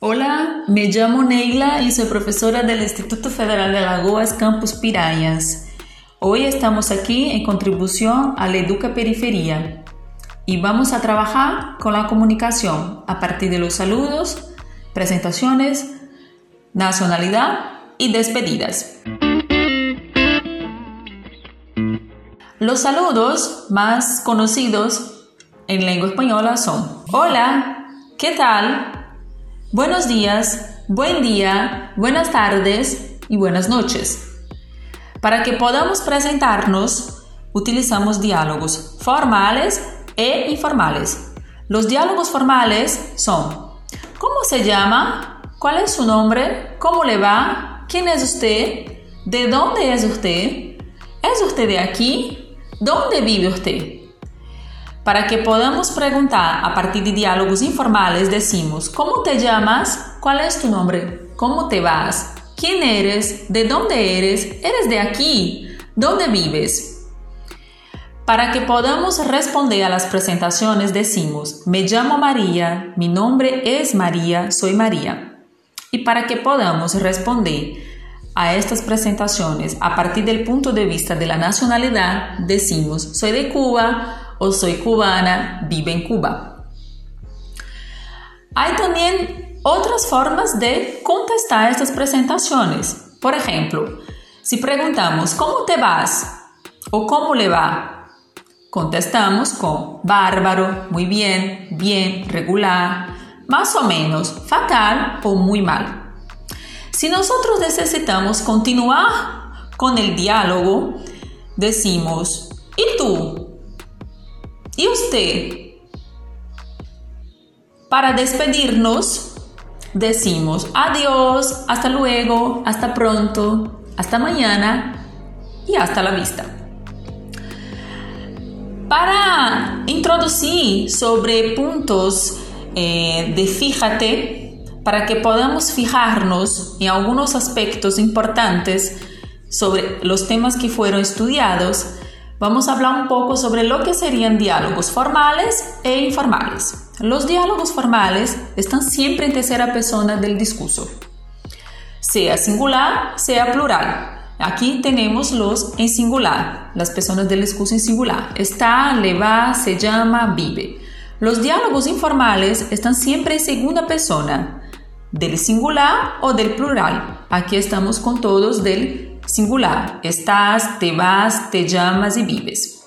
Hola, me llamo Neila y soy profesora del Instituto Federal de Lagoas Campus Pirañas. Hoy estamos aquí en contribución a la Educa Periferia y vamos a trabajar con la comunicación a partir de los saludos, presentaciones, nacionalidad y despedidas. Los saludos más conocidos en lengua española son Hola, ¿qué tal? Buenos días, buen día, buenas tardes y buenas noches. Para que podamos presentarnos, utilizamos diálogos formales e informales. Los diálogos formales son ¿Cómo se llama? ¿Cuál es su nombre? ¿Cómo le va? ¿Quién es usted? ¿De dónde es usted? ¿Es usted de aquí? ¿Dónde vive usted? Para que podamos preguntar a partir de diálogos informales, decimos, ¿cómo te llamas? ¿Cuál es tu nombre? ¿Cómo te vas? ¿Quién eres? ¿De dónde eres? ¿Eres de aquí? ¿Dónde vives? Para que podamos responder a las presentaciones decimos, me llamo María, mi nombre es María, soy María. Y para que podamos responder a estas presentaciones a partir del punto de vista de la nacionalidad, decimos, soy de Cuba, o soy cubana, vive en Cuba. Hay también otras formas de contestar estas presentaciones. Por ejemplo, si preguntamos ¿cómo te vas? o ¿cómo le va? Contestamos con bárbaro, muy bien, bien, regular, más o menos, fatal o muy mal. Si nosotros necesitamos continuar con el diálogo, decimos ¿y tú? ¿Y usted? Para despedirnos, decimos adiós, hasta luego, hasta pronto, hasta mañana y hasta la vista. Para introducir sobre puntos eh, de fíjate, para que podamos fijarnos en algunos aspectos importantes sobre los temas que fueron estudiados, Vamos a hablar un poco sobre lo que serían diálogos formales e informales. Los diálogos formales están siempre en tercera persona del discurso, sea singular, sea plural. Aquí tenemos los en singular, las personas del discurso en singular. Está, le va, se llama, vive. Los diálogos informales están siempre en segunda persona, del singular o del plural. Aquí estamos con todos del singular. Estás, te vas, te llamas y vives.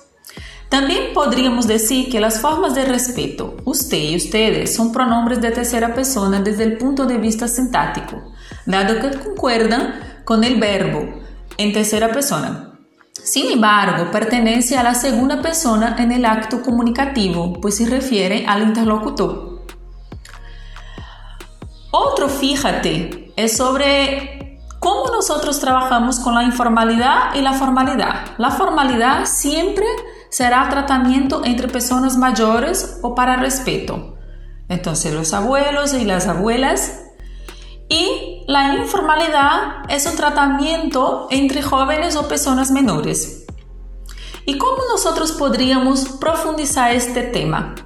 También podríamos decir que las formas de respeto, usted y ustedes, son pronombres de tercera persona desde el punto de vista sintáctico, dado que concuerdan con el verbo en tercera persona. Sin embargo, pertenece a la segunda persona en el acto comunicativo, pues se refiere al interlocutor. Otro fíjate es sobre ¿Cómo nosotros trabajamos con la informalidad y la formalidad? La formalidad siempre será tratamiento entre personas mayores o para respeto. Entonces los abuelos y las abuelas. Y la informalidad es un tratamiento entre jóvenes o personas menores. ¿Y cómo nosotros podríamos profundizar este tema?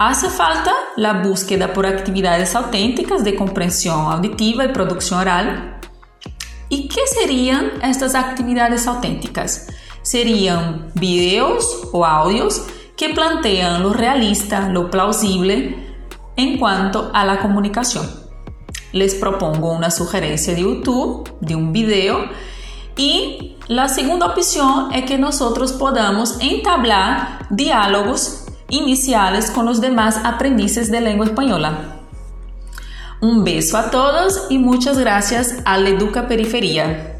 Hace falta la búsqueda por actividades auténticas de comprensión auditiva y producción oral ¿Y qué serían estas actividades auténticas? Serían videos o audios que plantean lo realista, lo plausible en cuanto a la comunicación. Les propongo una sugerencia de YouTube, de un video, y la segunda opción es que nosotros podamos entablar diálogos iniciales con los demás aprendices de lengua española. Un beso a todos y muchas gracias a la Educa Periferia.